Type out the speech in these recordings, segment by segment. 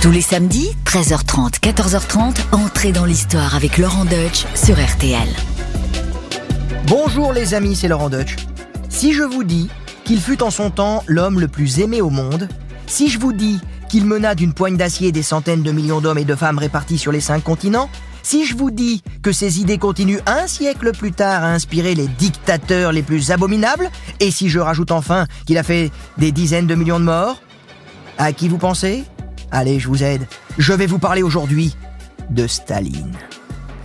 Tous les samedis, 13h30, 14h30, entrez dans l'histoire avec Laurent Deutsch sur RTL. Bonjour les amis, c'est Laurent Deutsch. Si je vous dis qu'il fut en son temps l'homme le plus aimé au monde, si je vous dis qu'il mena d'une poigne d'acier des centaines de millions d'hommes et de femmes répartis sur les cinq continents, si je vous dis que ses idées continuent un siècle plus tard à inspirer les dictateurs les plus abominables, et si je rajoute enfin qu'il a fait des dizaines de millions de morts, à qui vous pensez? Allez, je vous aide. Je vais vous parler aujourd'hui de Staline.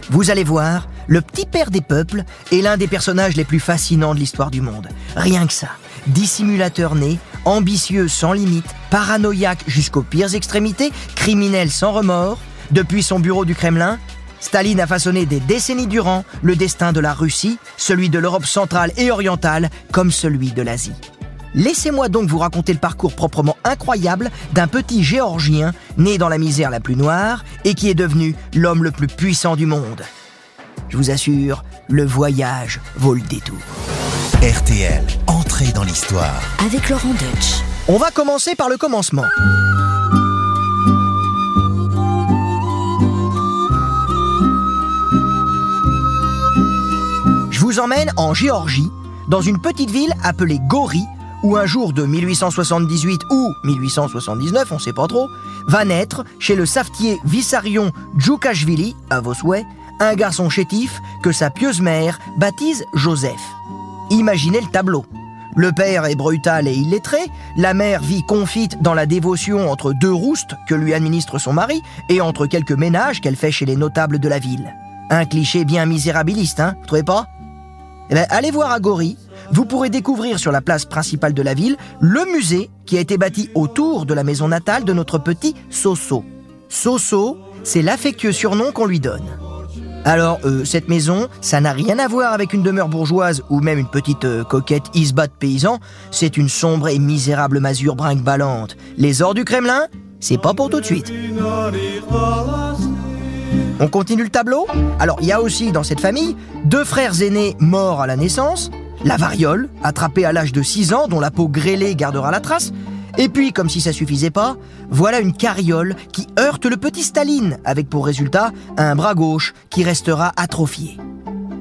Vous allez voir, le petit père des peuples est l'un des personnages les plus fascinants de l'histoire du monde. Rien que ça. Dissimulateur né, ambitieux sans limite, paranoïaque jusqu'aux pires extrémités, criminel sans remords, depuis son bureau du Kremlin, Staline a façonné des décennies durant le destin de la Russie, celui de l'Europe centrale et orientale, comme celui de l'Asie. Laissez-moi donc vous raconter le parcours proprement incroyable d'un petit Géorgien né dans la misère la plus noire et qui est devenu l'homme le plus puissant du monde. Je vous assure, le voyage vaut le détour. RTL, entrée dans l'histoire. Avec Laurent Deutsch. On va commencer par le commencement. Je vous emmène en Géorgie, dans une petite ville appelée Gori, où un jour de 1878 ou 1879, on sait pas trop, va naître chez le savetier Vissarion Djoukashvili, à vos souhaits, un garçon chétif que sa pieuse mère baptise Joseph. Imaginez le tableau. Le père est brutal et illettré, la mère vit confite dans la dévotion entre deux roustes que lui administre son mari et entre quelques ménages qu'elle fait chez les notables de la ville. Un cliché bien misérabiliste, hein, vous trouvez pas? Eh ben, Allez voir à Gori, vous pourrez découvrir sur la place principale de la ville le musée qui a été bâti autour de la maison natale de notre petit Soso. Soso, c'est l'affectueux surnom qu'on lui donne. Alors, euh, cette maison, ça n'a rien à voir avec une demeure bourgeoise ou même une petite euh, coquette isba de paysan. C'est une sombre et misérable masure brinque-ballante. Les ors du Kremlin, c'est pas pour tout de suite. On continue le tableau? Alors, il y a aussi dans cette famille deux frères aînés morts à la naissance, la variole, attrapée à l'âge de 6 ans, dont la peau grêlée gardera la trace, et puis, comme si ça suffisait pas, voilà une carriole qui heurte le petit Staline, avec pour résultat un bras gauche qui restera atrophié.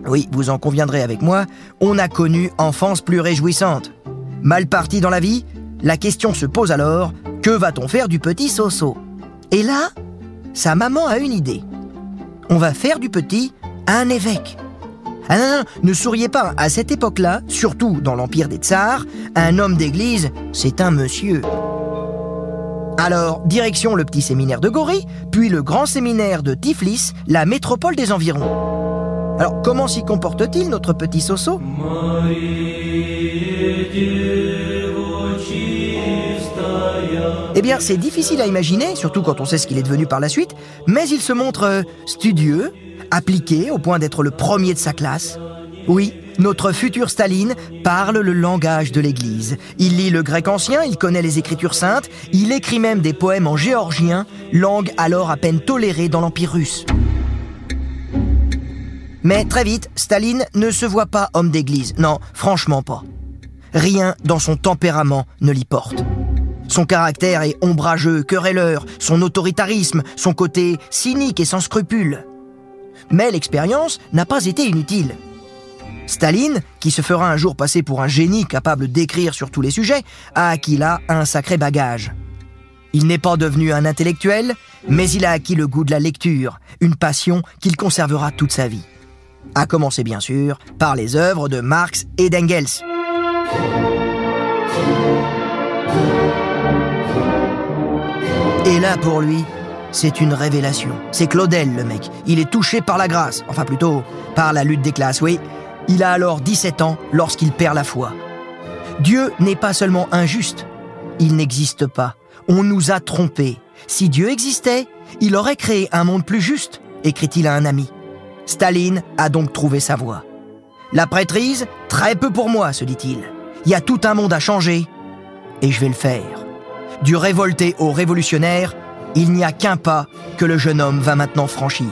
Oui, vous en conviendrez avec moi, on a connu enfance plus réjouissante. Mal parti dans la vie, la question se pose alors, que va-t-on faire du petit Soso? Et là, sa maman a une idée. On va faire du petit un évêque. Ah ne souriez pas, à cette époque-là, surtout dans l'empire des tsars, un homme d'église, c'est un monsieur. Alors, direction le petit séminaire de Gori, puis le grand séminaire de Tiflis, la métropole des environs. Alors, comment s'y comporte-t-il, notre petit Soso? Eh bien, c'est difficile à imaginer, surtout quand on sait ce qu'il est devenu par la suite, mais il se montre euh, studieux, appliqué au point d'être le premier de sa classe. Oui, notre futur Staline parle le langage de l'Église. Il lit le grec ancien, il connaît les écritures saintes, il écrit même des poèmes en géorgien, langue alors à peine tolérée dans l'Empire russe. Mais très vite, Staline ne se voit pas homme d'église. Non, franchement pas. Rien dans son tempérament ne l'y porte. Son caractère est ombrageux, querelleur, son autoritarisme, son côté cynique et sans scrupules. Mais l'expérience n'a pas été inutile. Staline, qui se fera un jour passer pour un génie capable d'écrire sur tous les sujets, a acquis là un sacré bagage. Il n'est pas devenu un intellectuel, mais il a acquis le goût de la lecture, une passion qu'il conservera toute sa vie. À commencer bien sûr par les œuvres de Marx et d'Engels. Et là pour lui, c'est une révélation. C'est Claudel le mec. Il est touché par la grâce, enfin plutôt par la lutte des classes, oui. Il a alors 17 ans lorsqu'il perd la foi. Dieu n'est pas seulement injuste, il n'existe pas. On nous a trompés. Si Dieu existait, il aurait créé un monde plus juste, écrit-il à un ami. Staline a donc trouvé sa voie. La prêtrise, très peu pour moi, se dit-il. Il y a tout un monde à changer, et je vais le faire. Du révolté au révolutionnaire, il n'y a qu'un pas que le jeune homme va maintenant franchir.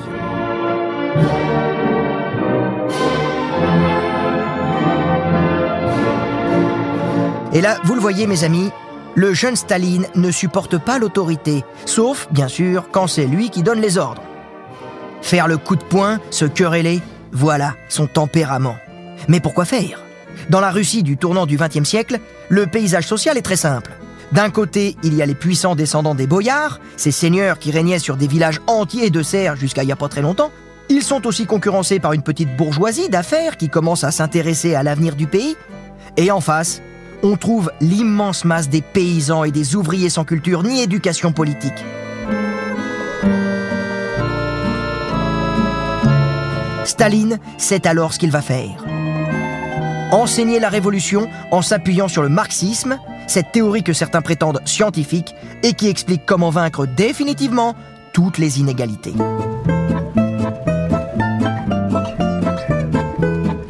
Et là, vous le voyez mes amis, Le jeune Staline ne supporte pas l'autorité, sauf, bien sûr, quand c'est lui qui donne les ordres. Faire le coup de poing, se quereller, voilà son tempérament. Mais pourquoi faire? Dans la Russie du tournant du XXe siècle, le paysage social est très simple. D'un côté, il y a les puissants descendants des boyards, ces seigneurs qui régnaient sur des villages entiers de serfs jusqu'à il n'y a pas très longtemps. Ils sont aussi concurrencés par une petite bourgeoisie d'affaires qui commence à s'intéresser à l'avenir du pays. Et en face, on trouve l'immense masse des paysans et des ouvriers sans culture ni éducation politique. Staline sait alors ce qu'il va faire. Enseigner la révolution en s'appuyant sur le marxisme, cette théorie que certains prétendent scientifique et qui explique comment vaincre définitivement toutes les inégalités.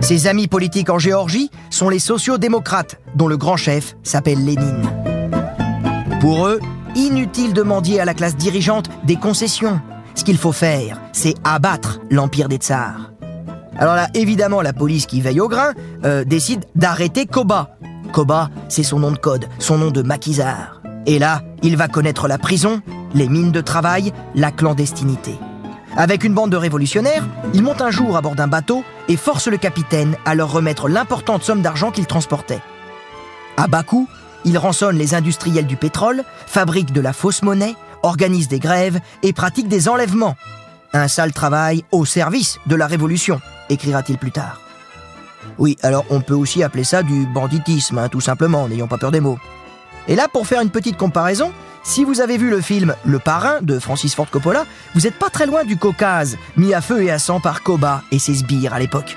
Ses amis politiques en Géorgie sont les sociaux-démocrates, dont le grand chef s'appelle Lénine. Pour eux, inutile de mendier à la classe dirigeante des concessions. Ce qu'il faut faire, c'est abattre l'empire des tsars. Alors là, évidemment, la police qui veille au grain euh, décide d'arrêter Koba. Koba, c'est son nom de code, son nom de maquisard. Et là, il va connaître la prison, les mines de travail, la clandestinité. Avec une bande de révolutionnaires, il monte un jour à bord d'un bateau et force le capitaine à leur remettre l'importante somme d'argent qu'il transportait. À Bakou, il rançonne les industriels du pétrole, fabrique de la fausse monnaie, organise des grèves et pratique des enlèvements. Un sale travail au service de la révolution, écrira-t-il plus tard. Oui, alors on peut aussi appeler ça du banditisme, hein, tout simplement, n'ayons pas peur des mots. Et là, pour faire une petite comparaison, si vous avez vu le film Le Parrain de Francis Ford Coppola, vous n'êtes pas très loin du Caucase, mis à feu et à sang par Koba et ses sbires à l'époque.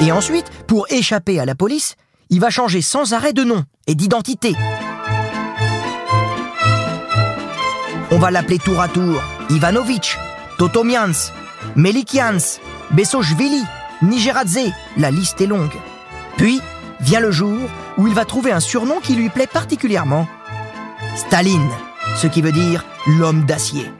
Et ensuite, pour échapper à la police, il va changer sans arrêt de nom et d'identité. On va l'appeler tour à tour Ivanovitch, Totomians, Melikians, Bessoshvili, Nigeradze, la liste est longue. Puis vient le jour où il va trouver un surnom qui lui plaît particulièrement. Staline, ce qui veut dire l'homme d'acier.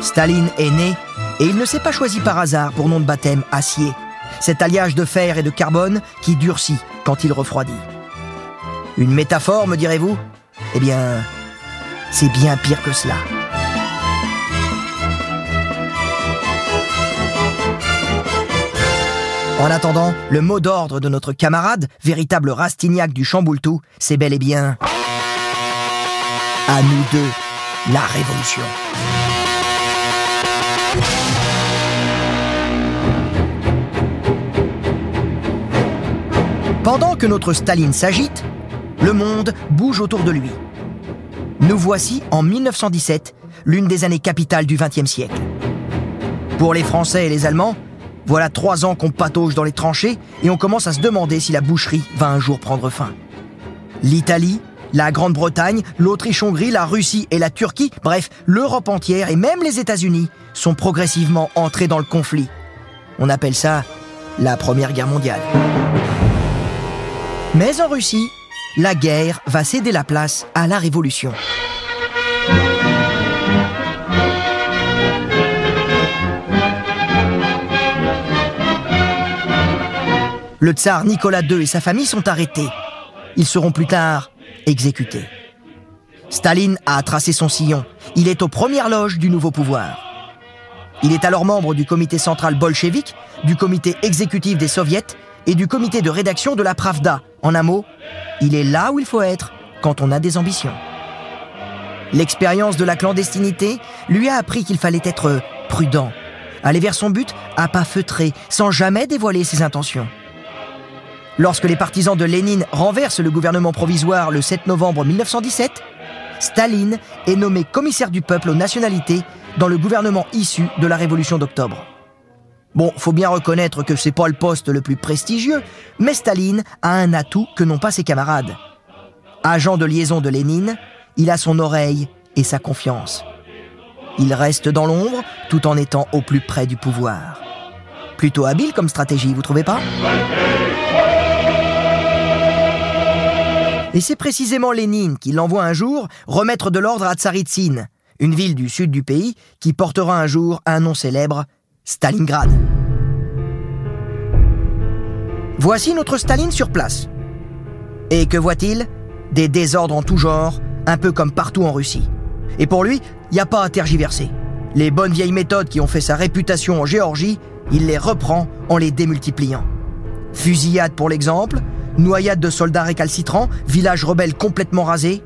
Staline est né et il ne s'est pas choisi par hasard pour nom de baptême acier, cet alliage de fer et de carbone qui durcit quand il refroidit. Une métaphore, me direz-vous? Eh bien, c'est bien pire que cela. En attendant, le mot d'ordre de notre camarade, véritable Rastignac du Chamboultou, c'est bel et bien à nous deux, la révolution. Pendant que notre Staline s'agite, le monde bouge autour de lui. Nous voici en 1917, l'une des années capitales du XXe siècle. Pour les Français et les Allemands, voilà trois ans qu'on patauge dans les tranchées et on commence à se demander si la boucherie va un jour prendre fin. L'Italie, la Grande-Bretagne, l'Autriche-Hongrie, la Russie et la Turquie, bref, l'Europe entière et même les États-Unis sont progressivement entrés dans le conflit. On appelle ça la Première Guerre mondiale. Mais en Russie, la guerre va céder la place à la révolution. Le tsar Nicolas II et sa famille sont arrêtés. Ils seront plus tard exécutés. Staline a tracé son sillon. Il est aux premières loges du nouveau pouvoir. Il est alors membre du comité central bolchevique, du comité exécutif des soviets et du comité de rédaction de la Pravda. En un mot, il est là où il faut être quand on a des ambitions. L'expérience de la clandestinité lui a appris qu'il fallait être prudent, aller vers son but à pas feutré, sans jamais dévoiler ses intentions. Lorsque les partisans de Lénine renversent le gouvernement provisoire le 7 novembre 1917, Staline est nommé commissaire du peuple aux nationalités dans le gouvernement issu de la révolution d'octobre. Bon, faut bien reconnaître que c'est pas le poste le plus prestigieux, mais Staline a un atout que n'ont pas ses camarades. Agent de liaison de Lénine, il a son oreille et sa confiance. Il reste dans l'ombre tout en étant au plus près du pouvoir. Plutôt habile comme stratégie, vous trouvez pas? Et c'est précisément Lénine qui l'envoie un jour remettre de l'ordre à Tsaritsine, une ville du sud du pays qui portera un jour un nom célèbre, Stalingrad. Voici notre Staline sur place. Et que voit-il? Des désordres en tout genre, un peu comme partout en Russie. Et pour lui, il n'y a pas à tergiverser. Les bonnes vieilles méthodes qui ont fait sa réputation en Géorgie, il les reprend en les démultipliant. Fusillade pour l'exemple, noyade de soldats récalcitrants, village rebelle complètement rasé.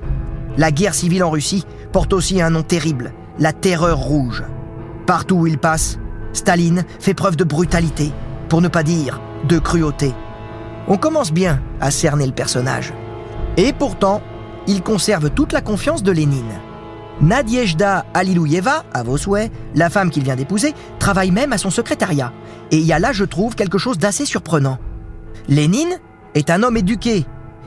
La guerre civile en Russie porte aussi un nom terrible, la terreur rouge. Partout où il passe, Staline fait preuve de brutalité, pour ne pas dire de cruauté. On commence bien à cerner le personnage. Et pourtant, il conserve toute la confiance de Lénine. Nadiejda Alilouyeva, à vos souhaits, la femme qu'il vient d'épouser, travaille même à son secrétariat. Et il y a là, je trouve, quelque chose d'assez surprenant. Lénine est un homme éduqué,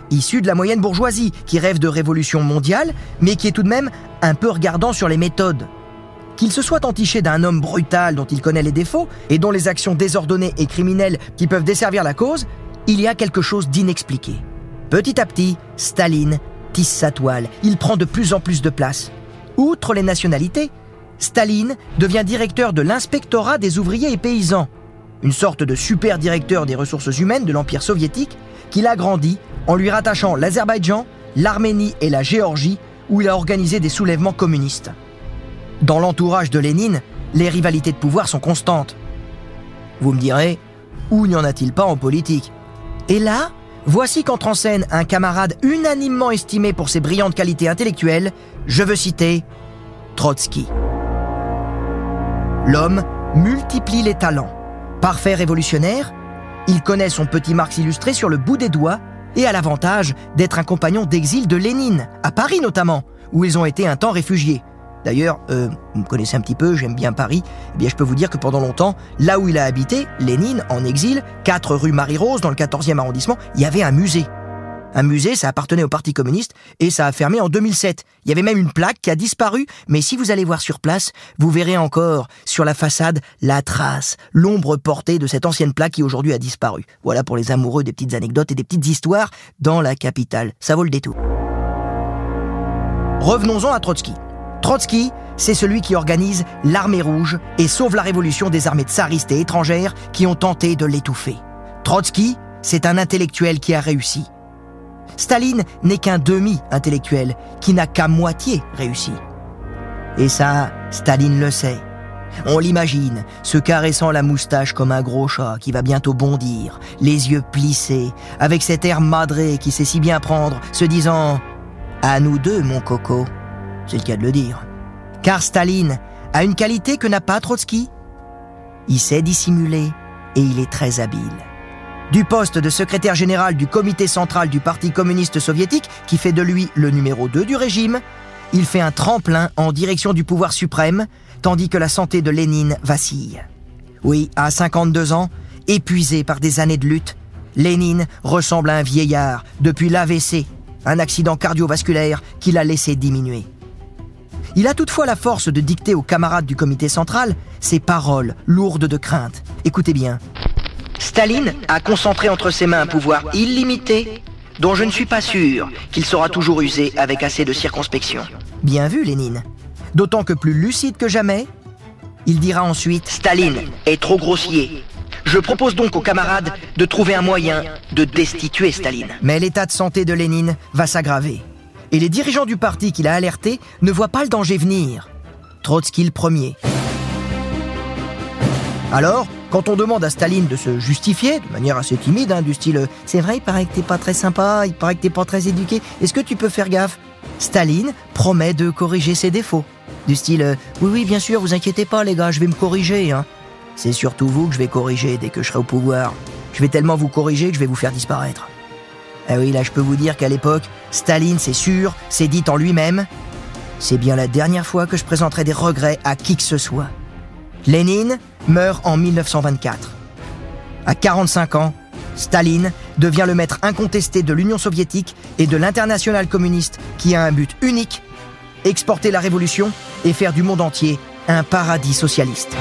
issu de la moyenne bourgeoisie, qui rêve de révolution mondiale, mais qui est tout de même un peu regardant sur les méthodes. Qu'il se soit entiché d'un homme brutal dont il connaît les défauts et dont les actions désordonnées et criminelles qui peuvent desservir la cause, il y a quelque chose d'inexpliqué. Petit à petit, Staline tisse sa toile, il prend de plus en plus de place. Outre les nationalités, Staline devient directeur de l'inspectorat des ouvriers et paysans, une sorte de super directeur des ressources humaines de l'Empire soviétique qu'il agrandit en lui rattachant l'Azerbaïdjan, l'Arménie et la Géorgie où il a organisé des soulèvements communistes. Dans l'entourage de Lénine, les rivalités de pouvoir sont constantes. Vous me direz, où n'y en a-t-il pas en politique? Et là, voici qu'entre en scène un camarade unanimement estimé pour ses brillantes qualités intellectuelles, je veux citer Trotsky. L'homme multiplie les talents. Parfait révolutionnaire, il connaît son petit Marx illustré sur le bout des doigts et a l'avantage d'être un compagnon d'exil de Lénine, à Paris notamment, où ils ont été un temps réfugiés. D'ailleurs, euh, vous me connaissez un petit peu, j'aime bien Paris. Eh bien, je peux vous dire que pendant longtemps, là où il a habité, Lénine, en exil, 4 rue Marie-Rose, dans le 14e arrondissement, il y avait un musée. Un musée, ça appartenait au Parti communiste et ça a fermé en 2007. Il y avait même une plaque qui a disparu, mais si vous allez voir sur place, vous verrez encore sur la façade la trace, l'ombre portée de cette ancienne plaque qui aujourd'hui a disparu. Voilà pour les amoureux des petites anecdotes et des petites histoires dans la capitale. Ça vaut le détour. Revenons-en à Trotsky. Trotsky, c'est celui qui organise l'armée rouge et sauve la révolution des armées tsaristes et étrangères qui ont tenté de l'étouffer. Trotsky, c'est un intellectuel qui a réussi. Staline n'est qu'un demi-intellectuel qui n'a qu'à moitié réussi. Et ça, Staline le sait. On l'imagine, se caressant la moustache comme un gros chat qui va bientôt bondir, les yeux plissés, avec cet air madré qui sait si bien prendre, se disant ⁇ À nous deux, mon coco !⁇ C'est le cas de le dire. Car Staline a une qualité que n'a pas Trotsky. Il sait dissimuler et il est très habile du poste de secrétaire général du comité central du Parti communiste soviétique, qui fait de lui le numéro 2 du régime, il fait un tremplin en direction du pouvoir suprême, tandis que la santé de Lénine vacille. Oui, à 52 ans, épuisé par des années de lutte, Lénine ressemble à un vieillard depuis l'AVC, un accident cardiovasculaire qui l'a laissé diminuer. Il a toutefois la force de dicter aux camarades du comité central ses paroles lourdes de crainte. Écoutez bien. Staline a concentré entre ses mains un pouvoir illimité dont je ne suis pas sûr qu'il saura toujours user avec assez de circonspection. Bien vu, Lénine. D'autant que plus lucide que jamais, il dira ensuite Staline est trop grossier. Je propose donc aux camarades de trouver un moyen de destituer Staline. Mais l'état de santé de Lénine va s'aggraver. Et les dirigeants du parti qu'il a alerté ne voient pas le danger venir. Trotsky le premier. Alors, quand on demande à Staline de se justifier, de manière assez timide, hein, du style C'est vrai, il paraît que t'es pas très sympa, il paraît que t'es pas très éduqué, est-ce que tu peux faire gaffe? Staline promet de corriger ses défauts. Du style Oui, oui, bien sûr, vous inquiétez pas, les gars, je vais me corriger. Hein. C'est surtout vous que je vais corriger dès que je serai au pouvoir. Je vais tellement vous corriger que je vais vous faire disparaître. Ah oui, là, je peux vous dire qu'à l'époque, Staline, c'est sûr, s'est dit en lui-même C'est bien la dernière fois que je présenterai des regrets à qui que ce soit. Lénine meurt en 1924. À 45 ans, Staline devient le maître incontesté de l'Union soviétique et de l'international communiste qui a un but unique, exporter la révolution et faire du monde entier un paradis socialiste.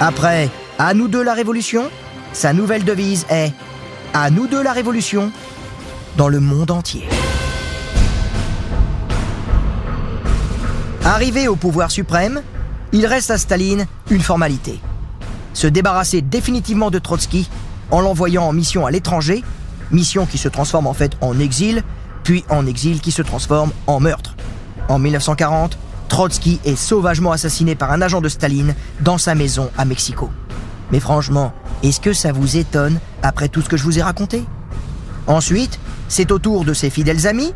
Après À nous deux la révolution, sa nouvelle devise est À nous deux la révolution dans le monde entier. Arrivé au pouvoir suprême, il reste à Staline une formalité. Se débarrasser définitivement de Trotsky en l'envoyant en mission à l'étranger, Mission qui se transforme en fait en exil, puis en exil qui se transforme en meurtre. En 1940, Trotsky est sauvagement assassiné par un agent de Staline dans sa maison à Mexico. Mais franchement, est-ce que ça vous étonne après tout ce que je vous ai raconté? Ensuite, c'est au tour de ses fidèles amis,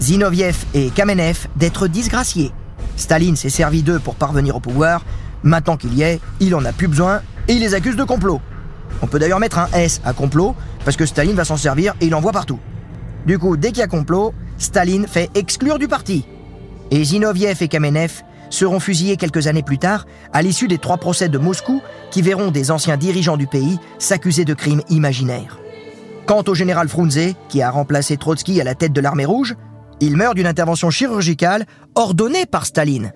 Zinoviev et Kamenev, d'être disgraciés. Staline s'est servi d'eux pour parvenir au pouvoir. Maintenant qu'il y est, il en a plus besoin et il les accuse de complot. On peut d'ailleurs mettre un S à complot parce que Staline va s'en servir et il en voit partout. Du coup, dès qu'il y a complot, Staline fait exclure du parti et Zinoviev et Kamenev seront fusillés quelques années plus tard à l'issue des trois procès de Moscou qui verront des anciens dirigeants du pays s'accuser de crimes imaginaires. Quant au général Frunze, qui a remplacé Trotsky à la tête de l'armée rouge, il meurt d'une intervention chirurgicale ordonnée par Staline.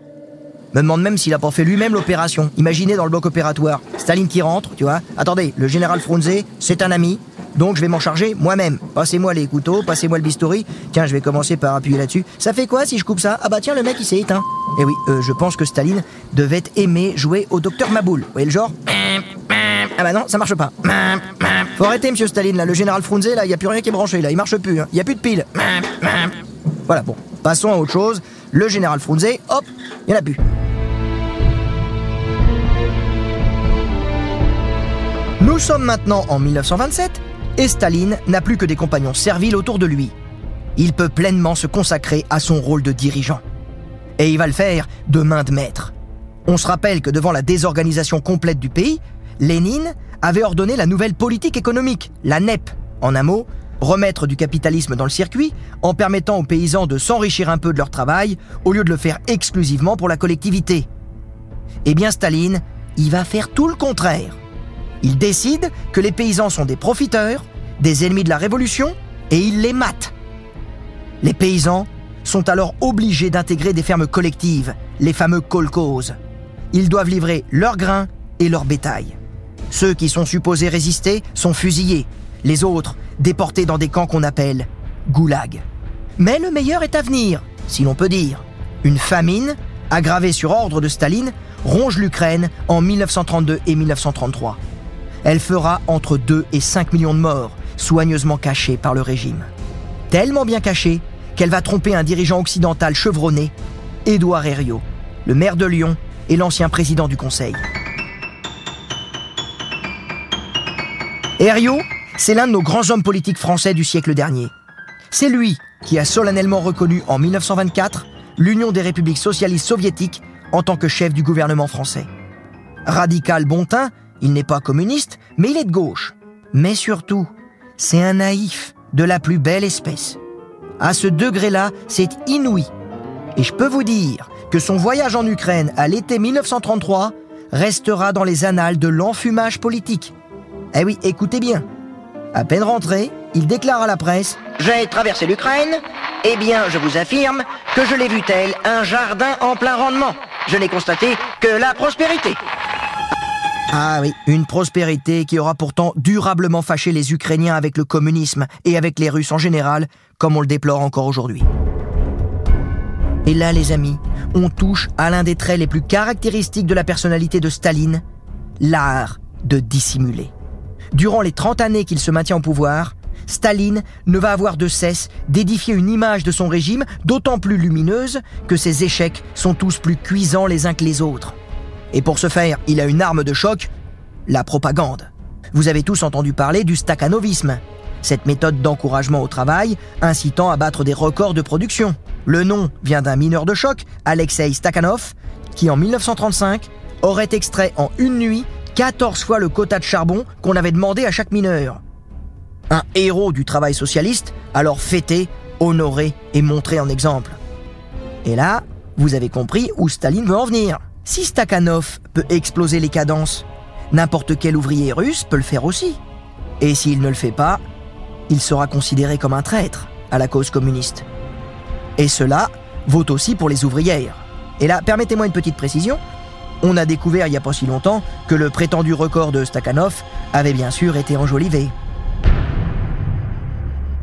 Me demande même s'il a pas fait lui-même l'opération. Imaginez dans le bloc opératoire, Staline qui rentre, tu vois. Attendez, le général Frunze, c'est un ami, donc je vais m'en charger moi-même. Passez-moi les couteaux, passez-moi le bistouri. Tiens, je vais commencer par appuyer là-dessus. Ça fait quoi si je coupe ça? Ah bah tiens, le mec il s'est éteint. Eh oui, euh, je pense que Staline devait aimer jouer au docteur Maboul. Vous voyez le genre? Ah bah non, ça marche pas. Faut arrêter, monsieur Staline, là. Le général Frunze, là, il y a plus rien qui est branché, là. Il marche plus, hein. Il y a plus de pile. Voilà, bon. Passons à autre chose. Le général Frunze, hop, il en a plus. Nous sommes maintenant en 1927 et Staline n'a plus que des compagnons serviles autour de lui. Il peut pleinement se consacrer à son rôle de dirigeant. Et il va le faire de main de maître. On se rappelle que devant la désorganisation complète du pays, Lénine avait ordonné la nouvelle politique économique, la NEP. En un mot, remettre du capitalisme dans le circuit en permettant aux paysans de s'enrichir un peu de leur travail au lieu de le faire exclusivement pour la collectivité. Eh bien Staline, il va faire tout le contraire. Il décide que les paysans sont des profiteurs, des ennemis de la révolution, et il les mate. Les paysans sont alors obligés d'intégrer des fermes collectives, les fameux kolkhozes. Ils doivent livrer leurs grains et leur bétail. Ceux qui sont supposés résister sont fusillés, les autres déportés dans des camps qu'on appelle goulag. Mais le meilleur est à venir, si l'on peut dire. Une famine, aggravée sur ordre de Staline, ronge l'Ukraine en 1932 et 1933. Elle fera entre 2 et 5 millions de morts, soigneusement cachés par le régime. Tellement bien cachés qu'elle va tromper un dirigeant occidental chevronné, Édouard Herriot, le maire de Lyon et l'ancien président du Conseil. Herriot, c'est l'un de nos grands hommes politiques français du siècle dernier. C'est lui qui a solennellement reconnu en 1924 l'Union des républiques socialistes soviétiques en tant que chef du gouvernement français. Radical bon teint, il n'est pas communiste, mais il est de gauche. Mais surtout, c'est un naïf de la plus belle espèce. À ce degré-là, c'est inouï. Et je peux vous dire que son voyage en Ukraine à l'été 1933 restera dans les annales de l'enfumage politique. Eh oui, écoutez bien. À peine rentré, il déclare à la presse J'ai traversé l'Ukraine. Eh bien, je vous affirme que je l'ai vu tel un jardin en plein rendement. Je n'ai constaté que la prospérité. Ah oui, une prospérité qui aura pourtant durablement fâché les Ukrainiens avec le communisme et avec les Russes en général, comme on le déplore encore aujourd'hui. Et là, les amis, on touche à l'un des traits les plus caractéristiques de la personnalité de Staline, l'art de dissimuler. Durant les 30 années qu'il se maintient au pouvoir, Staline ne va avoir de cesse d'édifier une image de son régime d'autant plus lumineuse que ses échecs sont tous plus cuisants les uns que les autres. Et pour ce faire, il a une arme de choc, la propagande. Vous avez tous entendu parler du stakhanovisme, cette méthode d'encouragement au travail incitant à battre des records de production. Le nom vient d'un mineur de choc, Alexei Stakhanov, qui en 1935 aurait extrait en une nuit 14 fois le quota de charbon qu'on avait demandé à chaque mineur. Un héros du travail socialiste, alors fêté, honoré et montré en exemple. Et là, vous avez compris où Staline veut en venir. Si Stakhanov peut exploser les cadences, n'importe quel ouvrier russe peut le faire aussi. Et s'il ne le fait pas, il sera considéré comme un traître à la cause communiste. Et cela vaut aussi pour les ouvrières. Et là, permettez-moi une petite précision. On a découvert il n'y a pas si longtemps que le prétendu record de Stakhanov avait bien sûr été enjolivé.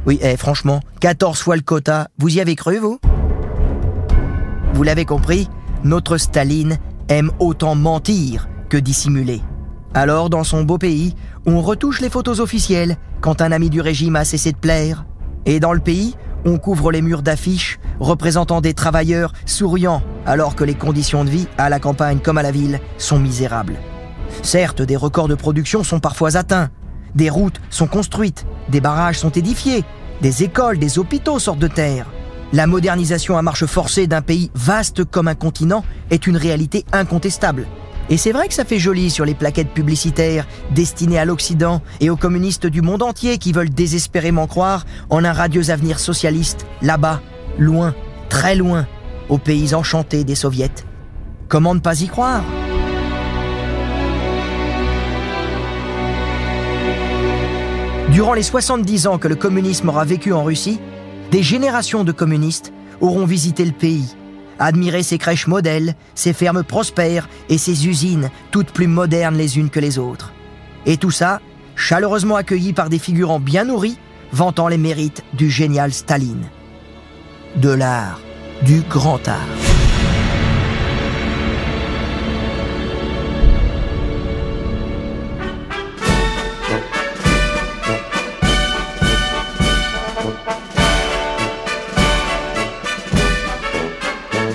Oui, eh, franchement, 14 fois le quota, vous y avez cru, vous? Vous l'avez compris, notre Staline aime autant mentir que dissimuler. Alors, dans son beau pays, on retouche les photos officielles quand un ami du régime a cessé de plaire. Et dans le pays, on couvre les murs d'affiches représentant des travailleurs souriants alors que les conditions de vie, à la campagne comme à la ville, sont misérables. Certes, des records de production sont parfois atteints, des routes sont construites, des barrages sont édifiés, des écoles, des hôpitaux sortent de terre. La modernisation à marche forcée d'un pays vaste comme un continent est une réalité incontestable. Et c'est vrai que ça fait joli sur les plaquettes publicitaires destinées à l'Occident et aux communistes du monde entier qui veulent désespérément croire en un radieux avenir socialiste, là-bas, loin, très loin, aux pays enchantés des soviets. Comment ne pas y croire? Durant les 70 ans que le communisme aura vécu en Russie, des générations de communistes auront visité le pays, admiré ses crèches modèles, ses fermes prospères et ses usines, toutes plus modernes les unes que les autres. Et tout ça, chaleureusement accueilli par des figurants bien nourris, vantant les mérites du génial Staline. De l'art, du grand art.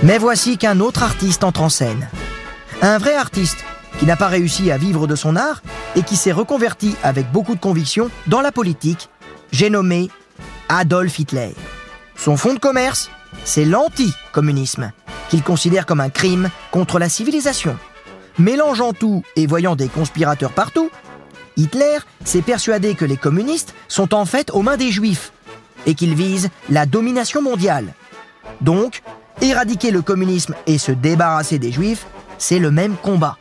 Mais voici qu'un autre artiste entre en scène. Un vrai artiste qui n'a pas réussi à vivre de son art et qui s'est reconverti avec beaucoup de conviction dans la politique, j'ai nommé Adolf Hitler. Son fond de commerce, c'est l'anti-communisme, qu'il considère comme un crime contre la civilisation. Mélangeant tout et voyant des conspirateurs partout, Hitler s'est persuadé que les communistes sont en fait aux mains des juifs et qu'ils visent la domination mondiale. Donc, Éradiquer le communisme et se débarrasser des juifs, c'est le même combat.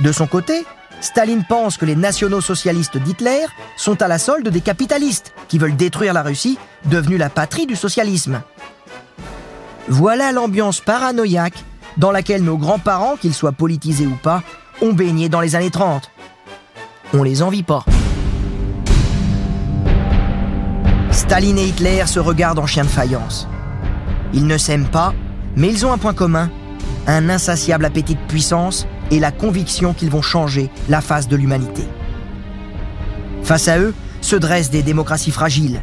De son côté, Staline pense que les nationaux-socialistes d'Hitler sont à la solde des capitalistes qui veulent détruire la Russie, devenue la patrie du socialisme. Voilà l'ambiance paranoïaque dans laquelle nos grands-parents, qu'ils soient politisés ou pas, ont baigné dans les années 30. On les envie pas. Staline et Hitler se regardent en chien de faïence. Ils ne s'aiment pas, mais ils ont un point commun, un insatiable appétit de puissance et la conviction qu'ils vont changer la face de l'humanité. Face à eux se dressent des démocraties fragiles,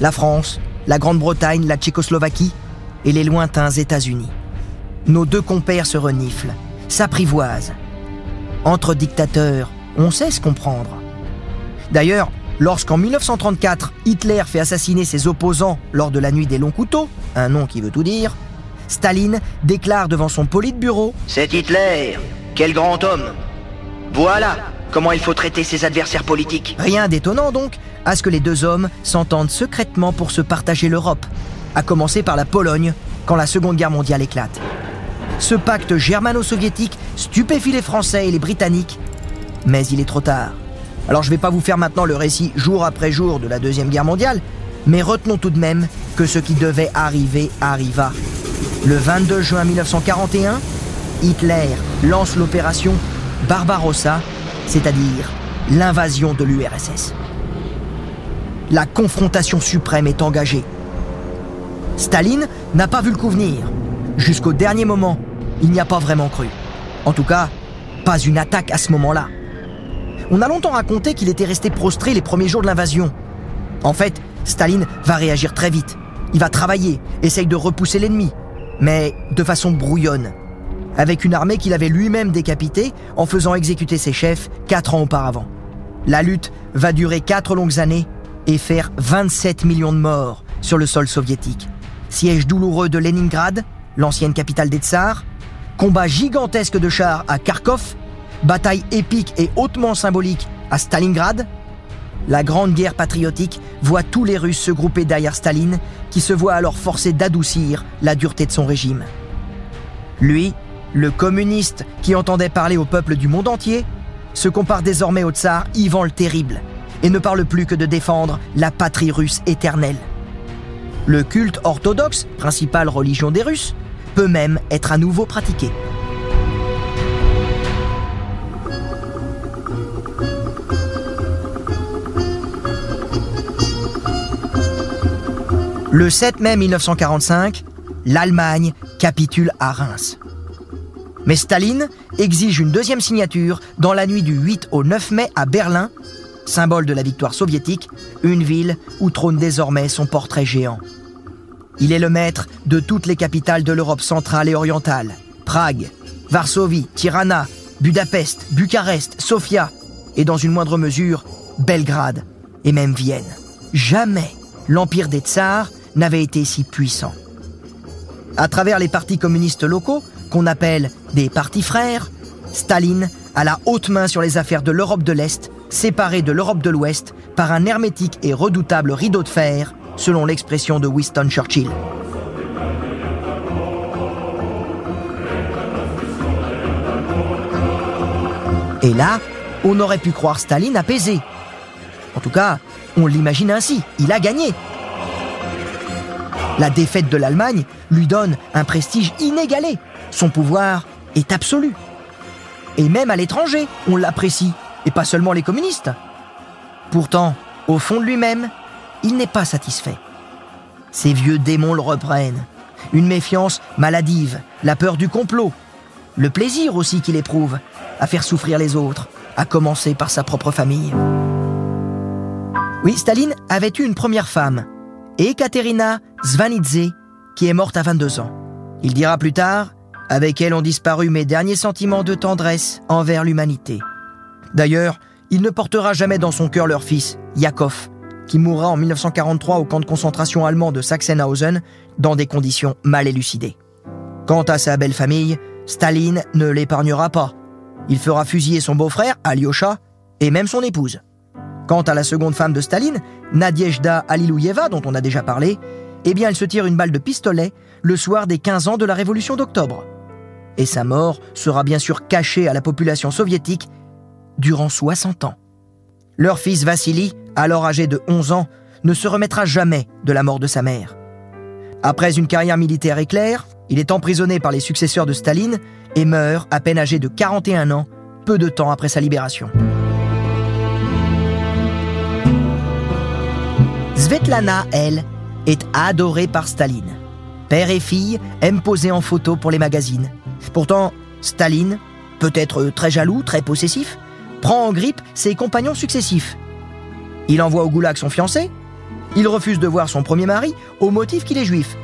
la France, la Grande-Bretagne, la Tchécoslovaquie et les lointains États-Unis. Nos deux compères se reniflent, s'apprivoisent. Entre dictateurs, on sait se comprendre. D'ailleurs, Lorsqu'en 1934, Hitler fait assassiner ses opposants lors de la nuit des longs couteaux, un nom qui veut tout dire, Staline déclare devant son politburo C'est Hitler Quel grand homme Voilà comment il faut traiter ses adversaires politiques. Rien d'étonnant donc à ce que les deux hommes s'entendent secrètement pour se partager l'Europe, à commencer par la Pologne quand la Seconde Guerre mondiale éclate. Ce pacte germano-soviétique stupéfie les Français et les Britanniques, mais il est trop tard. Alors je ne vais pas vous faire maintenant le récit jour après jour de la Deuxième Guerre mondiale, mais retenons tout de même que ce qui devait arriver arriva. Le 22 juin 1941, Hitler lance l'opération Barbarossa, c'est-à-dire l'invasion de l'URSS. La confrontation suprême est engagée. Staline n'a pas vu le coup venir. Jusqu'au dernier moment, il n'y a pas vraiment cru. En tout cas, pas une attaque à ce moment-là. On a longtemps raconté qu'il était resté prostré les premiers jours de l'invasion. En fait, Staline va réagir très vite. Il va travailler, essaye de repousser l'ennemi, mais de façon brouillonne, avec une armée qu'il avait lui-même décapitée en faisant exécuter ses chefs quatre ans auparavant. La lutte va durer quatre longues années et faire 27 millions de morts sur le sol soviétique. Siège douloureux de Leningrad, l'ancienne capitale des Tsars, combat gigantesque de chars à Kharkov bataille épique et hautement symbolique à Stalingrad, la Grande Guerre patriotique voit tous les Russes se grouper derrière Staline, qui se voit alors forcé d'adoucir la dureté de son régime. Lui, le communiste qui entendait parler au peuple du monde entier, se compare désormais au tsar Ivan le Terrible et ne parle plus que de défendre la patrie russe éternelle. Le culte orthodoxe, principale religion des Russes, peut même être à nouveau pratiqué. Le 7 mai 1945, l'Allemagne capitule à Reims. Mais Staline exige une deuxième signature dans la nuit du 8 au 9 mai à Berlin, symbole de la victoire soviétique, une ville où trône désormais son portrait géant. Il est le maître de toutes les capitales de l'Europe centrale et orientale. Prague, Varsovie, Tirana, Budapest, Bucarest, Sofia et dans une moindre mesure, Belgrade et même Vienne. Jamais l'empire des tsars n'avait été si puissant. À travers les partis communistes locaux, qu'on appelle des partis frères, Staline a la haute main sur les affaires de l'Europe de l'Est, séparée de l'Europe de l'Ouest par un hermétique et redoutable rideau de fer, selon l'expression de Winston Churchill. Et là, on aurait pu croire Staline apaisé. En tout cas, on l'imagine ainsi, il a gagné. La défaite de l'Allemagne lui donne un prestige inégalé. Son pouvoir est absolu. Et même à l'étranger, on l'apprécie, et pas seulement les communistes. Pourtant, au fond de lui-même, il n'est pas satisfait. Ses vieux démons le reprennent. Une méfiance maladive, la peur du complot, le plaisir aussi qu'il éprouve à faire souffrir les autres, à commencer par sa propre famille. Oui, Staline avait eu une première femme, Ekaterina Zvanidze, qui est morte à 22 ans. Il dira plus tard Avec elle ont disparu mes derniers sentiments de tendresse envers l'humanité. D'ailleurs, il ne portera jamais dans son cœur leur fils, Yakov, qui mourra en 1943 au camp de concentration allemand de Sachsenhausen dans des conditions mal élucidées. Quant à sa belle famille, Staline ne l'épargnera pas. Il fera fusiller son beau-frère, Alyosha, et même son épouse. Quant à la seconde femme de Staline, Nadiejda Alilouyeva, dont on a déjà parlé, eh bien elle se tire une balle de pistolet le soir des 15 ans de la révolution d'octobre. Et sa mort sera bien sûr cachée à la population soviétique durant 60 ans. Leur fils Vassili, alors âgé de 11 ans, ne se remettra jamais de la mort de sa mère. Après une carrière militaire éclair, il est emprisonné par les successeurs de Staline et meurt à peine âgé de 41 ans, peu de temps après sa libération. Svetlana, elle, est adorée par Staline. Père et fille aiment poser en photo pour les magazines. Pourtant, Staline, peut-être très jaloux, très possessif, prend en grippe ses compagnons successifs. Il envoie au goulag son fiancé, il refuse de voir son premier mari au motif qu'il est juif.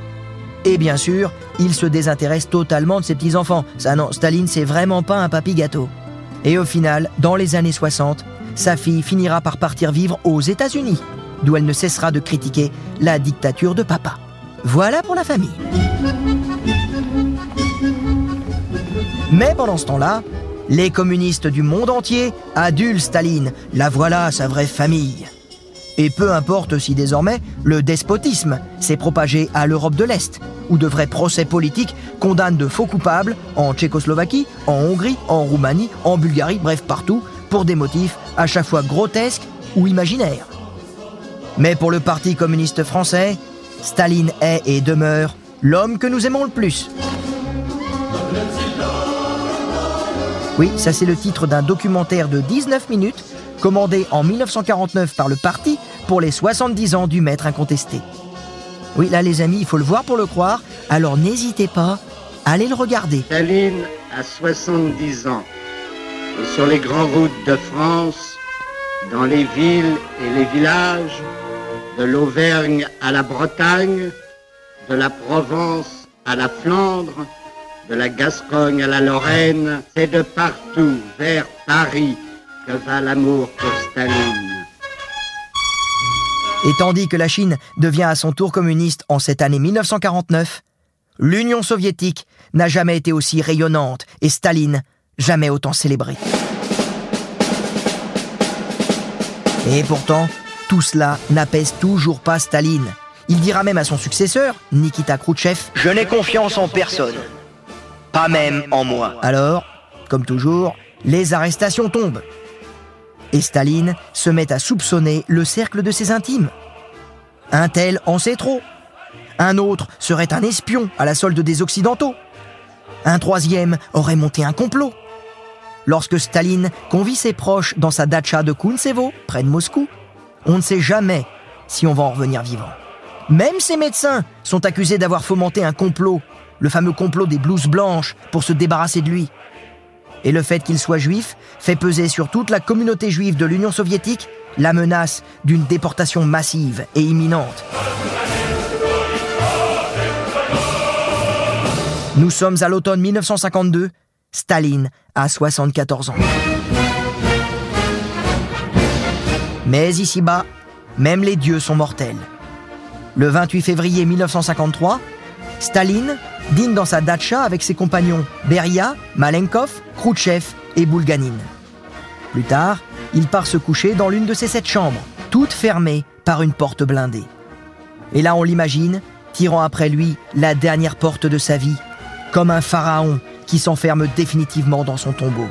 Et bien sûr, il se désintéresse totalement de ses petits-enfants. Ça non, Staline, c'est vraiment pas un papy gâteau. Et au final, dans les années 60, sa fille finira par partir vivre aux États-Unis, d'où elle ne cessera de critiquer la dictature de papa. Voilà pour la famille. Mais pendant ce temps-là, les communistes du monde entier adulent Staline, la voilà sa vraie famille. Et peu importe si désormais le despotisme s'est propagé à l'Europe de l'Est, où de vrais procès politiques condamnent de faux coupables en Tchécoslovaquie, en Hongrie, en Roumanie, en Bulgarie, bref partout, pour des motifs à chaque fois grotesques ou imaginaires. Mais pour le Parti communiste français, Staline est et demeure l'homme que nous aimons le plus. Oui, ça c'est le titre d'un documentaire de 19 minutes, commandé en 1949 par le parti pour les 70 ans du maître incontesté. Oui, là les amis, il faut le voir pour le croire, alors n'hésitez pas, allez le regarder. Staline a 70 ans. Sur les grandes routes de France, dans les villes et les villages, de l'Auvergne à la Bretagne, de la Provence à la Flandre, de la Gascogne à la Lorraine, c'est de partout vers Paris que va l'amour pour Staline. Et tandis que la Chine devient à son tour communiste en cette année 1949, l'Union soviétique n'a jamais été aussi rayonnante et Staline jamais autant célébré. Et pourtant, tout cela n'apaise toujours pas Staline. Il dira même à son successeur, Nikita Khrouchtchev, Je n'ai confiance en personne. Pas même en moi. Alors, comme toujours, les arrestations tombent. Et Staline se met à soupçonner le cercle de ses intimes. Un tel en sait trop. Un autre serait un espion à la solde des Occidentaux. Un troisième aurait monté un complot. Lorsque Staline convie ses proches dans sa datcha de Kuntsevo, près de Moscou, on ne sait jamais si on va en revenir vivant. Même ses médecins sont accusés d'avoir fomenté un complot, le fameux complot des blouses blanches, pour se débarrasser de lui. Et le fait qu'il soit juif fait peser sur toute la communauté juive de l'Union soviétique la menace d'une déportation massive et imminente. Nous sommes à l'automne 1952. Staline a 74 ans. Mais ici-bas, même les dieux sont mortels. Le 28 février 1953, Staline dîne dans sa datcha avec ses compagnons Beria, Malenkov, Khrouchtchev et Bulganin. Plus tard, il part se coucher dans l'une de ses sept chambres, toutes fermées par une porte blindée. Et là, on l'imagine, tirant après lui la dernière porte de sa vie, comme un pharaon qui s'enferme définitivement dans son tombeau.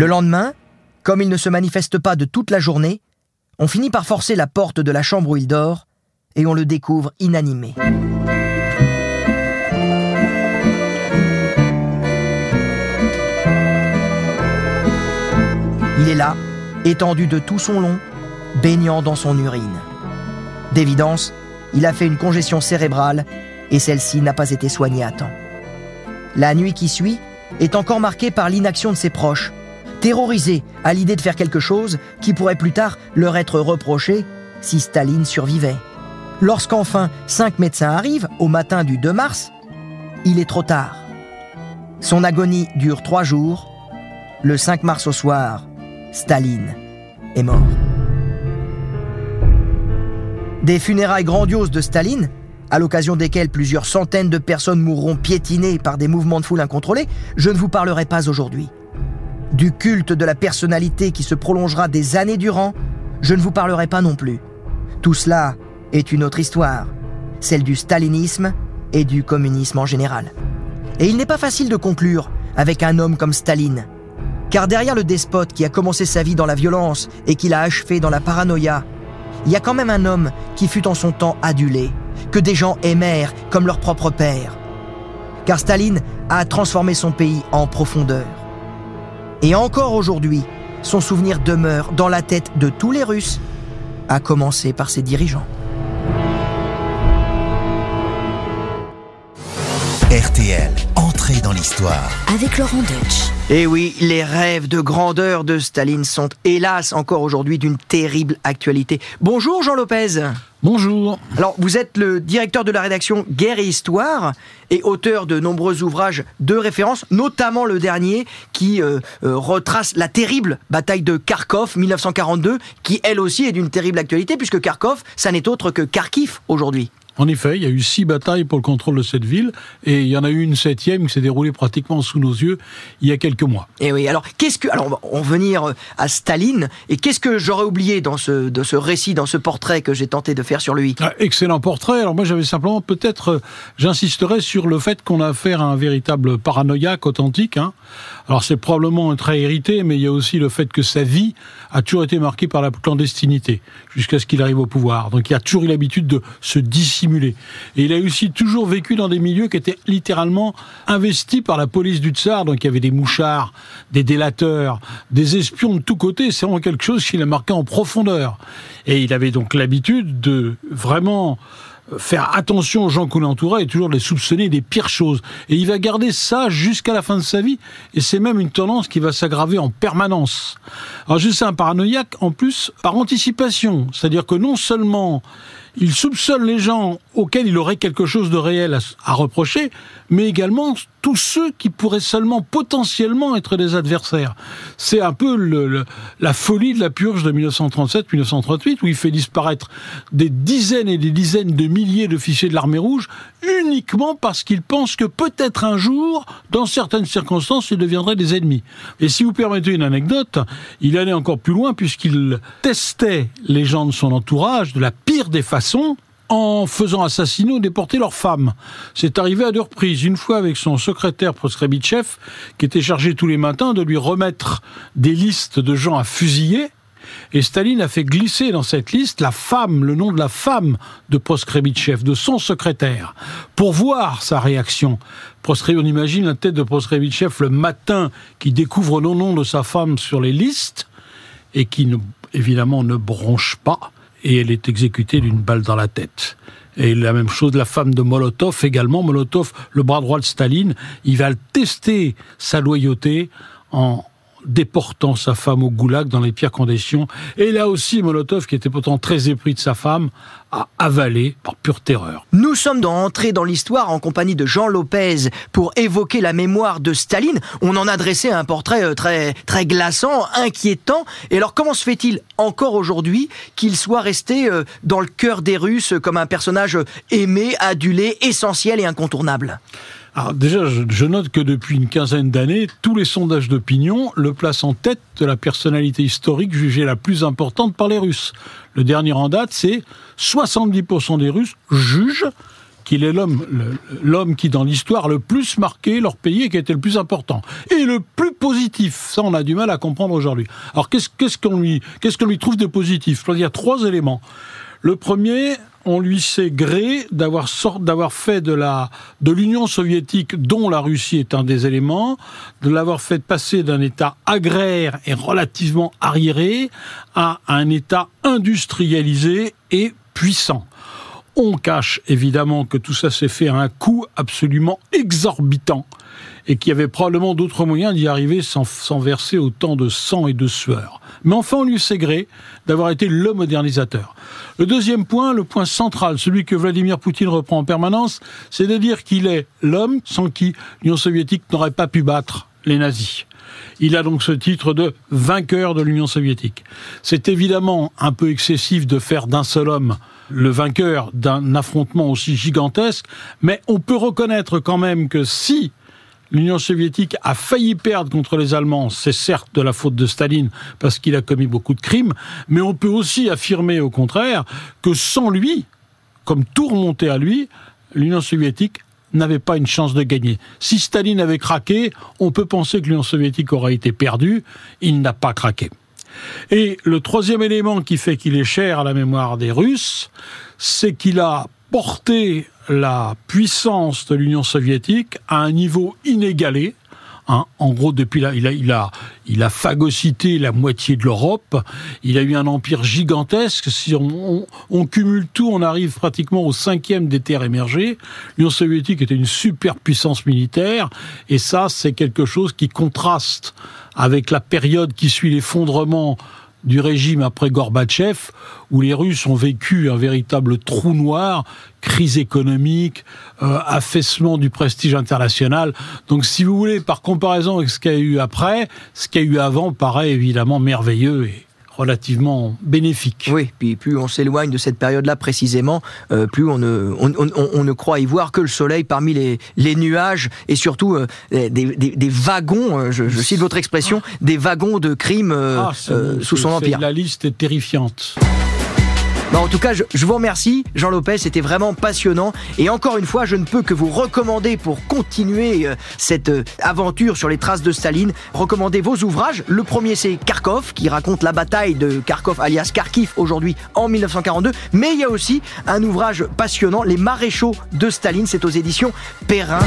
Le lendemain, comme il ne se manifeste pas de toute la journée, on finit par forcer la porte de la chambre où il dort et on le découvre inanimé. Il est là, étendu de tout son long, baignant dans son urine. D'évidence, il a fait une congestion cérébrale et celle-ci n'a pas été soignée à temps. La nuit qui suit est encore marquée par l'inaction de ses proches, terrorisés à l'idée de faire quelque chose qui pourrait plus tard leur être reproché si Staline survivait. Lorsqu'enfin cinq médecins arrivent au matin du 2 mars, il est trop tard. Son agonie dure trois jours. Le 5 mars au soir, Staline est mort. Des funérailles grandioses de Staline, à l'occasion desquelles plusieurs centaines de personnes mourront piétinées par des mouvements de foule incontrôlés, je ne vous parlerai pas aujourd'hui. Du culte de la personnalité qui se prolongera des années durant, je ne vous parlerai pas non plus. Tout cela est une autre histoire, celle du stalinisme et du communisme en général. Et il n'est pas facile de conclure avec un homme comme Staline, car derrière le despote qui a commencé sa vie dans la violence et qui l'a achevé dans la paranoïa, il y a quand même un homme qui fut en son temps adulé, que des gens aimèrent comme leur propre père. Car Staline a transformé son pays en profondeur. Et encore aujourd'hui, son souvenir demeure dans la tête de tous les Russes, à commencer par ses dirigeants. RTL, entrée dans l'histoire. Avec Laurent Deutsch. Et oui, les rêves de grandeur de Staline sont hélas encore aujourd'hui d'une terrible actualité. Bonjour Jean Lopez. Bonjour. Alors, vous êtes le directeur de la rédaction Guerre et Histoire et auteur de nombreux ouvrages de référence, notamment le dernier qui euh, euh, retrace la terrible bataille de Kharkov 1942, qui elle aussi est d'une terrible actualité puisque Kharkov, ça n'est autre que Kharkiv aujourd'hui. En effet, il y a eu six batailles pour le contrôle de cette ville, et il y en a eu une septième qui s'est déroulée pratiquement sous nos yeux il y a quelques mois. Et oui, alors qu'est-ce que, alors on va venir à Staline, et qu'est-ce que j'aurais oublié dans ce, de ce récit, dans ce portrait que j'ai tenté de faire sur lui? Ah, Excellent portrait. Alors moi j'avais simplement peut-être, euh, j'insisterai sur le fait qu'on a affaire à un véritable paranoïaque authentique. Hein. Alors c'est probablement un trait hérité, mais il y a aussi le fait que sa vie a toujours été marquée par la clandestinité jusqu'à ce qu'il arrive au pouvoir. Donc il a toujours eu l'habitude de se dissimuler. Et il a aussi toujours vécu dans des milieux qui étaient littéralement investis par la police du tsar. Donc il y avait des mouchards, des délateurs, des espions de tous côtés. C'est vraiment quelque chose qui l'a marqué en profondeur. Et il avait donc l'habitude de vraiment faire attention aux gens qu'on l'entouraient et toujours les soupçonner des pires choses. Et il va garder ça jusqu'à la fin de sa vie, et c'est même une tendance qui va s'aggraver en permanence. Alors je sais un paranoïaque en plus par anticipation, c'est-à-dire que non seulement il soupçonne les gens auxquels il aurait quelque chose de réel à, reprocher, mais également tous ceux qui pourraient seulement potentiellement être des adversaires. C'est un peu la folie de la purge de 1937-1938, où il fait disparaître des dizaines et des dizaines de milliers d'officiers de l'armée rouge uniquement parce qu'il pense que peut-être un jour, dans certaines circonstances, ils deviendraient des ennemis. Et si vous permettez une anecdote, il allait encore plus loin puisqu'il testait les gens de son entourage de la pire des façons en faisant assassiner ou déporter leurs femmes. C'est arrivé à deux reprises. Une fois avec son secrétaire Proskrebitchev, qui était chargé tous les matins de lui remettre des listes de gens à fusiller. Et Staline a fait glisser dans cette liste la femme, le nom de la femme de Proskrebitchev, de son secrétaire, pour voir sa réaction. on imagine la tête de Proskrebitchev le matin qui découvre le nom de sa femme sur les listes et qui, évidemment, ne bronche pas et elle est exécutée d'une balle dans la tête. Et la même chose, la femme de Molotov également. Molotov, le bras droit de Staline, il va tester sa loyauté en déportant sa femme au goulag dans les pires conditions. Et là aussi, Molotov, qui était pourtant très épris de sa femme, a avalé par pure terreur. Nous sommes dans Entrée dans l'histoire en compagnie de Jean Lopez pour évoquer la mémoire de Staline. On en a dressé un portrait euh, très, très glaçant, inquiétant. Et alors, comment se fait-il encore aujourd'hui qu'il soit resté euh, dans le cœur des Russes comme un personnage aimé, adulé, essentiel et incontournable? Alors déjà, je note que depuis une quinzaine d'années, tous les sondages d'opinion le placent en tête de la personnalité historique jugée la plus importante par les Russes. Le dernier en date, c'est 70% des Russes jugent qu'il est l'homme, qui dans l'histoire le plus marqué leur pays et qui était le plus important et le plus positif. Ça, on a du mal à comprendre aujourd'hui. Alors qu'est-ce qu'on lui trouve de positif? Il y a trois éléments. Le premier, on lui sait gré d'avoir fait de l'Union soviétique dont la Russie est un des éléments, de l'avoir fait passer d'un état agraire et relativement arriéré à un état industrialisé et puissant. On cache évidemment que tout ça s'est fait à un coût absolument exorbitant et qu'il y avait probablement d'autres moyens d'y arriver sans, sans, verser autant de sang et de sueur. Mais enfin, on lui sait gré d'avoir été le modernisateur. Le deuxième point, le point central, celui que Vladimir Poutine reprend en permanence, c'est de dire qu'il est l'homme sans qui l'Union soviétique n'aurait pas pu battre les nazis. Il a donc ce titre de vainqueur de l'Union soviétique. C'est évidemment un peu excessif de faire d'un seul homme le vainqueur d'un affrontement aussi gigantesque, mais on peut reconnaître quand même que si l'Union soviétique a failli perdre contre les Allemands, c'est certes de la faute de Staline parce qu'il a commis beaucoup de crimes, mais on peut aussi affirmer au contraire que sans lui, comme tout remontait à lui, l'Union soviétique n'avait pas une chance de gagner. Si Staline avait craqué, on peut penser que l'Union soviétique aurait été perdue, il n'a pas craqué. Et le troisième élément qui fait qu'il est cher à la mémoire des Russes, c'est qu'il a porté la puissance de l'Union soviétique à un niveau inégalé. Hein. en gros, depuis là, il a, il a, il a phagocyté la moitié de l'Europe. Il a eu un empire gigantesque. Si on, on, cumule tout, on arrive pratiquement au cinquième des terres émergées. L'Union soviétique était une super puissance militaire, et ça, c'est quelque chose qui contraste avec la période qui suit l'effondrement du régime après Gorbatchev, où les Russes ont vécu un véritable trou noir, crise économique, euh, affaissement du prestige international. Donc, si vous voulez, par comparaison avec ce qu'il y a eu après, ce qu'il y a eu avant paraît évidemment merveilleux et relativement bénéfique. Oui, puis plus on s'éloigne de cette période-là précisément, euh, plus on ne, on, ne croit y voir que le soleil parmi les, les nuages et surtout euh, des, des, wagons, euh, je, cite votre expression, des wagons de crimes ah, sous son empire. La liste est terrifiante. En tout cas, je, vous remercie, Jean Lopez, c'était vraiment passionnant. Et encore une fois, je ne peux que vous recommander pour continuer euh, cette euh, aventure sur les traces de Staline, recommander vos ouvrages. Le premier, c'est Kharkov, qui raconte la bataille de Kharkov, alias Kharkiv, aujourd'hui en 1942. Mais il y a aussi un ouvrage passionnant, Les maréchaux de Staline, c'est aux éditions Perrin.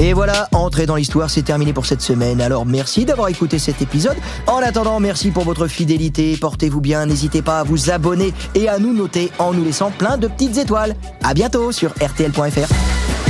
Et voilà, entrer dans l'histoire, c'est terminé pour cette semaine. Alors merci d'avoir écouté cet épisode. En attendant, merci pour votre fidélité. Portez-vous bien, n'hésitez pas à vous abonner et à nous noter en nous laissant plein de petites étoiles. À bientôt sur rtl.fr.